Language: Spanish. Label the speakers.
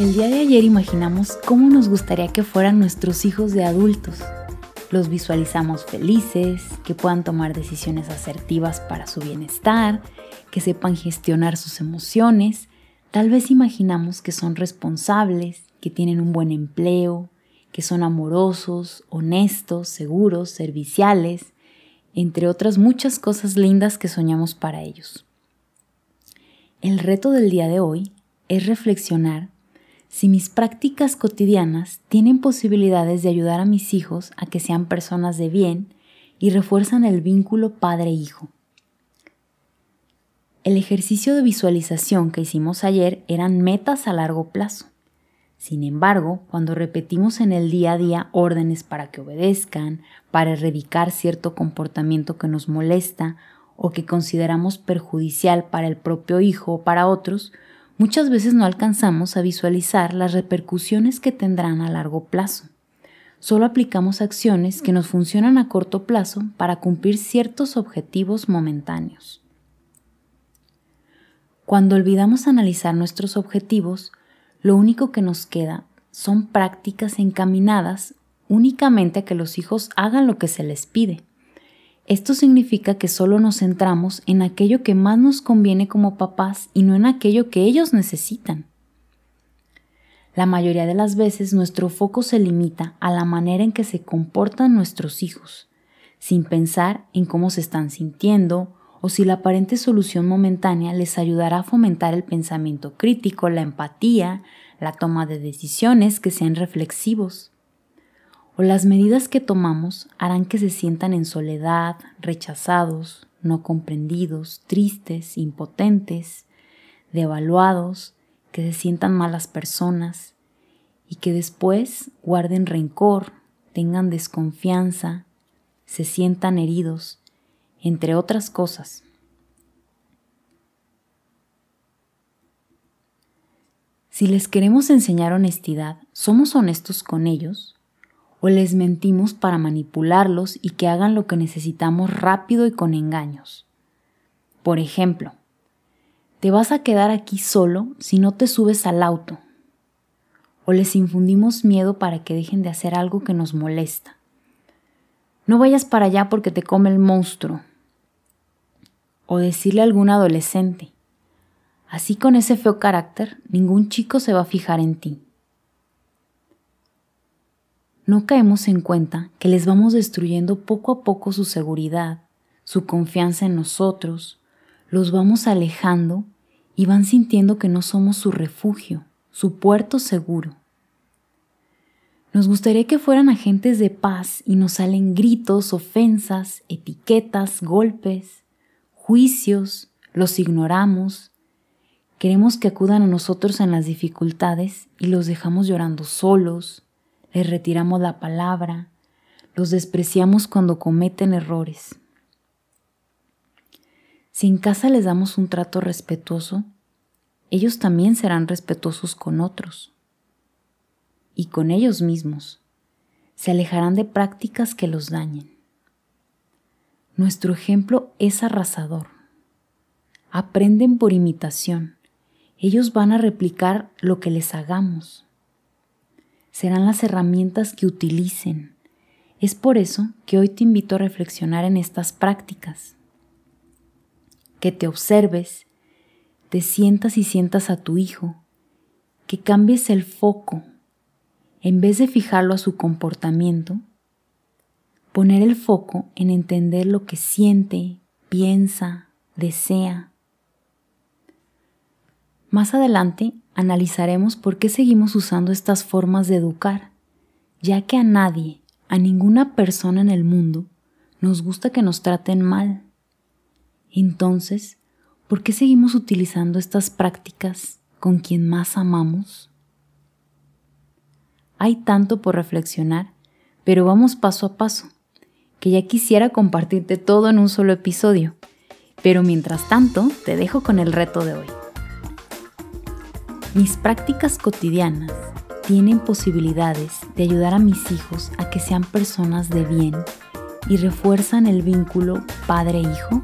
Speaker 1: El día de ayer imaginamos cómo nos gustaría que fueran nuestros hijos de adultos. Los visualizamos felices, que puedan tomar decisiones asertivas para su bienestar, que sepan gestionar sus emociones. Tal vez imaginamos que son responsables, que tienen un buen empleo, que son amorosos, honestos, seguros, serviciales, entre otras muchas cosas lindas que soñamos para ellos. El reto del día de hoy es reflexionar si mis prácticas cotidianas tienen posibilidades de ayudar a mis hijos a que sean personas de bien y refuerzan el vínculo padre-hijo. El ejercicio de visualización que hicimos ayer eran metas a largo plazo. Sin embargo, cuando repetimos en el día a día órdenes para que obedezcan, para erradicar cierto comportamiento que nos molesta o que consideramos perjudicial para el propio hijo o para otros, muchas veces no alcanzamos a visualizar las repercusiones que tendrán a largo plazo. Solo aplicamos acciones que nos funcionan a corto plazo para cumplir ciertos objetivos momentáneos. Cuando olvidamos analizar nuestros objetivos, lo único que nos queda son prácticas encaminadas únicamente a que los hijos hagan lo que se les pide. Esto significa que solo nos centramos en aquello que más nos conviene como papás y no en aquello que ellos necesitan. La mayoría de las veces nuestro foco se limita a la manera en que se comportan nuestros hijos, sin pensar en cómo se están sintiendo o si la aparente solución momentánea les ayudará a fomentar el pensamiento crítico, la empatía, la toma de decisiones que sean reflexivos. O las medidas que tomamos harán que se sientan en soledad, rechazados, no comprendidos, tristes, impotentes, devaluados, que se sientan malas personas y que después guarden rencor, tengan desconfianza, se sientan heridos, entre otras cosas. Si les queremos enseñar honestidad, somos honestos con ellos, o les mentimos para manipularlos y que hagan lo que necesitamos rápido y con engaños. Por ejemplo, te vas a quedar aquí solo si no te subes al auto. O les infundimos miedo para que dejen de hacer algo que nos molesta. No vayas para allá porque te come el monstruo. O decirle a algún adolescente, así con ese feo carácter, ningún chico se va a fijar en ti. No caemos en cuenta que les vamos destruyendo poco a poco su seguridad, su confianza en nosotros, los vamos alejando y van sintiendo que no somos su refugio, su puerto seguro. Nos gustaría que fueran agentes de paz y nos salen gritos, ofensas, etiquetas, golpes, juicios, los ignoramos. Queremos que acudan a nosotros en las dificultades y los dejamos llorando solos, les retiramos la palabra, los despreciamos cuando cometen errores. Si en casa les damos un trato respetuoso, ellos también serán respetuosos con otros y con ellos mismos. Se alejarán de prácticas que los dañen. Nuestro ejemplo es arrasador. Aprenden por imitación. Ellos van a replicar lo que les hagamos serán las herramientas que utilicen. Es por eso que hoy te invito a reflexionar en estas prácticas. Que te observes, te sientas y sientas a tu hijo, que cambies el foco. En vez de fijarlo a su comportamiento, poner el foco en entender lo que siente, piensa, desea. Más adelante analizaremos por qué seguimos usando estas formas de educar, ya que a nadie, a ninguna persona en el mundo, nos gusta que nos traten mal. Entonces, ¿por qué seguimos utilizando estas prácticas con quien más amamos? Hay tanto por reflexionar, pero vamos paso a paso, que ya quisiera compartirte todo en un solo episodio, pero mientras tanto te dejo con el reto de hoy. Mis prácticas cotidianas tienen posibilidades de ayudar a mis hijos a que sean personas de bien y refuerzan el vínculo padre-hijo?